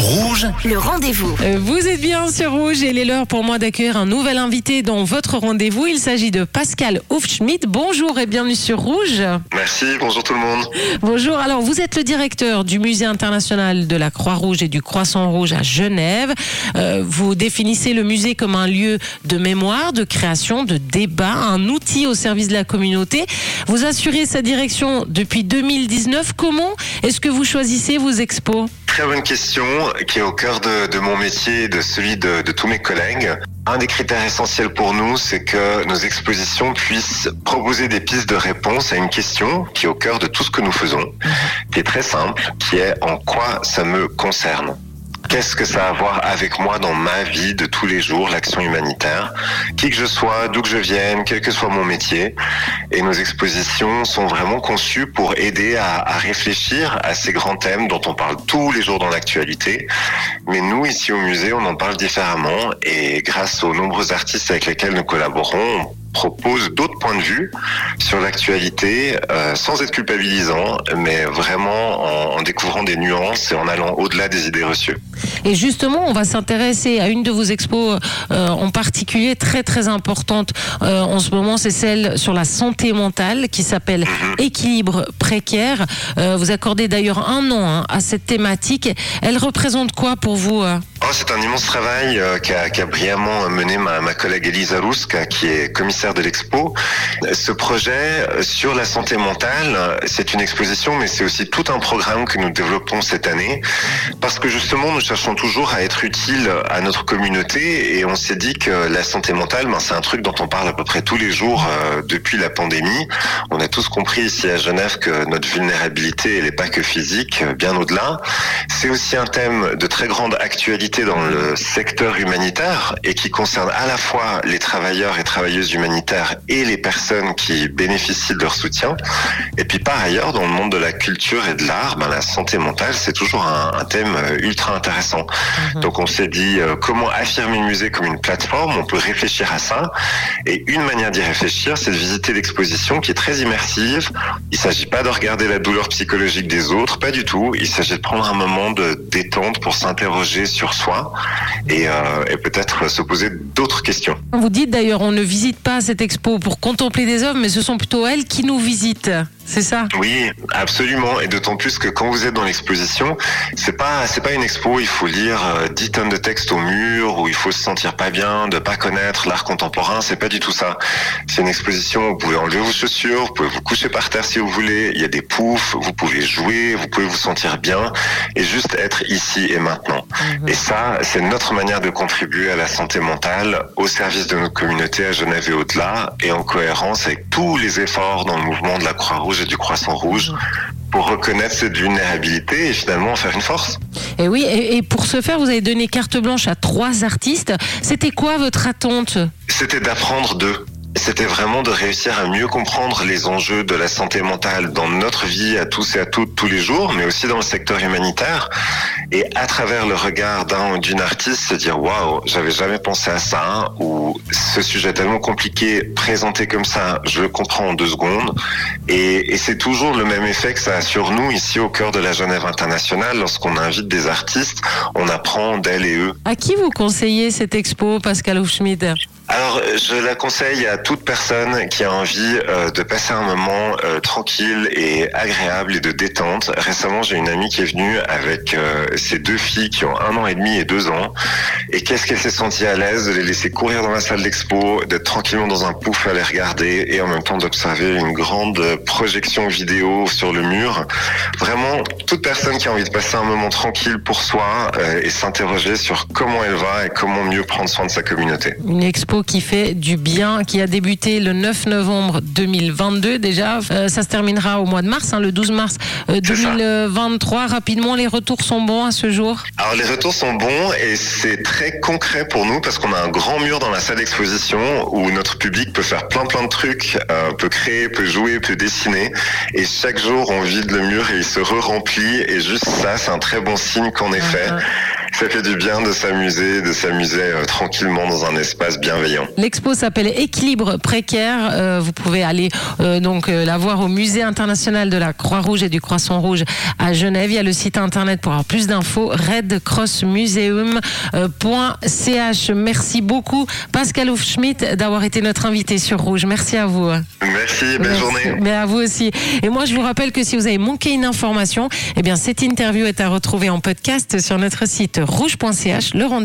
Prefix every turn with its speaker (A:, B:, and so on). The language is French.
A: Rouge, le rendez-vous.
B: Euh, Vous êtes bien sur Rouge et il est l'heure pour moi d'accueillir un nouvel invité dans votre rendez-vous. Il s'agit de Pascal Hofschmidt. Bonjour et bienvenue sur Rouge.
C: Merci, bonjour tout le monde.
B: Bonjour. Alors, vous êtes le directeur du Musée international de la Croix-Rouge et du Croissant-Rouge à Genève. Euh, vous définissez le musée comme un lieu de mémoire, de création, de débat, un outil au service de la communauté. Vous assurez sa direction depuis 2019. Comment est-ce que vous choisissez vos expos?
C: Très bonne question qui est au cœur de, de mon métier et de celui de, de tous mes collègues. Un des critères essentiels pour nous, c'est que nos expositions puissent proposer des pistes de réponse à une question qui est au cœur de tout ce que nous faisons, qui est très simple, qui est en quoi ça me concerne Qu'est-ce que ça a à voir avec moi dans ma vie de tous les jours, l'action humanitaire? Qui que je sois, d'où que je vienne, quel que soit mon métier. Et nos expositions sont vraiment conçues pour aider à, réfléchir à ces grands thèmes dont on parle tous les jours dans l'actualité. Mais nous, ici au musée, on en parle différemment. Et grâce aux nombreux artistes avec lesquels nous collaborons, on propose d'autres points de vue sur l'actualité euh, sans être culpabilisant, mais vraiment en, en découvrant des nuances et en allant au-delà des idées reçues.
B: Et justement, on va s'intéresser à une de vos expos euh, en particulier très très importante euh, en ce moment, c'est celle sur la santé mentale qui s'appelle Équilibre précaire. Vous accordez d'ailleurs un nom hein, à cette thématique. Elle représente quoi pour vous
C: Oh, c'est un immense travail qu'a brillamment mené ma, ma collègue Elisa Ruska, qui est commissaire de l'expo. Ce projet sur la santé mentale, c'est une exposition, mais c'est aussi tout un programme que nous développons cette année, parce que justement, nous cherchons toujours à être utile à notre communauté, et on s'est dit que la santé mentale, ben, c'est un truc dont on parle à peu près tous les jours euh, depuis la pandémie. On a tous compris ici à Genève que notre vulnérabilité, elle n'est pas que physique, euh, bien au-delà. C'est aussi un thème de très grande actualité dans le secteur humanitaire et qui concerne à la fois les travailleurs et travailleuses humanitaires et les personnes qui bénéficient de leur soutien. Et puis par ailleurs, dans le monde de la culture et de l'art, ben, la santé mentale, c'est toujours un, un thème euh, ultra intéressant. Donc on s'est dit euh, comment affirmer le musée comme une plateforme, on peut réfléchir à ça. Et une manière d'y réfléchir, c'est de visiter l'exposition qui est très immersive. Il s'agit pas de regarder la douleur psychologique des autres, pas du tout. Il s'agit de prendre un moment de détente pour s'interroger sur soi et, euh, peut-être se poser d'autres questions.
B: Vous dites d'ailleurs, on ne visite pas cette expo pour contempler des œuvres, mais ce sont plutôt elles qui nous visitent. C'est ça
C: Oui, absolument. Et d'autant plus que quand vous êtes dans l'exposition, c'est pas c'est pas une expo. où Il faut lire euh, 10 tonnes de textes au mur, où il faut se sentir pas bien, de pas connaître l'art contemporain. C'est pas du tout ça. C'est une exposition où vous pouvez enlever vos chaussures, vous pouvez vous coucher par terre si vous voulez. Il y a des poufs, vous pouvez jouer, vous pouvez vous sentir bien et juste être ici et maintenant. Et ça, c'est notre manière de contribuer à la santé mentale au service de notre communauté à Genève et au-delà, et en cohérence avec tous les efforts dans le mouvement de la Croix-Rouge et du Croissant Rouge pour reconnaître cette vulnérabilité et finalement en faire une force.
B: Et oui, et, et pour ce faire, vous avez donné carte blanche à trois artistes. C'était quoi votre attente?
C: C'était d'apprendre d'eux. C'était vraiment de réussir à mieux comprendre les enjeux de la santé mentale dans notre vie à tous et à toutes tous les jours, mais aussi dans le secteur humanitaire. Et à travers le regard d'un d'une artiste, se dire waouh, j'avais jamais pensé à ça, ou ce sujet tellement compliqué, présenté comme ça, je le comprends en deux secondes. Et, et c'est toujours le même effet que ça a sur nous ici au cœur de la Genève internationale. Lorsqu'on invite des artistes, on apprend d'elles et eux.
B: À qui vous conseillez cette expo, Pascal Hofschmidt?
C: Alors, je la conseille à toute personne qui a envie euh, de passer un moment euh, tranquille et agréable et de détente. Récemment, j'ai une amie qui est venue avec euh, ses deux filles qui ont un an et demi et deux ans. Et qu'est-ce qu'elle s'est sentie à l'aise de les laisser courir dans la salle d'expo, d'être tranquillement dans un pouf à les regarder et en même temps d'observer une grande projection vidéo sur le mur. Vraiment, toute personne qui a envie de passer un moment tranquille pour soi euh, et s'interroger sur comment elle va et comment mieux prendre soin de sa communauté.
B: Une expo qui fait du bien, qui a débuté le 9 novembre 2022 déjà. Euh, ça se terminera au mois de mars, hein, le 12 mars euh,
C: C'est ça.
B: 2023. Rapidement, les retours sont bons à ce jour?
C: Alors les retours sont bons et c'est très concret pour nous parce qu'on a un grand mur dans la salle d'exposition où notre public peut faire plein plein de trucs, euh, peut créer, peut jouer, peut dessiner et chaque jour on vide le mur et il se re-remplit et juste ça c'est un très bon signe qu'en effet Ça fait du bien de s'amuser, de s'amuser euh, tranquillement dans un espace bienveillant.
B: L'expo s'appelle Équilibre précaire. Euh, vous pouvez aller euh, donc la voir au Musée international de la Croix-Rouge et du Croissant Rouge à Genève. Il y a le site internet pour avoir plus d'infos redcrossmuseum.ch. Merci beaucoup Pascal Schmidt d'avoir été notre invité sur Rouge. Merci à vous.
C: Merci, belle
B: Merci.
C: journée.
B: Mais à vous aussi. Et moi, je vous rappelle que si vous avez manqué une information, eh bien, cette interview est à retrouver en podcast sur notre site rouge.ch. Le rendez-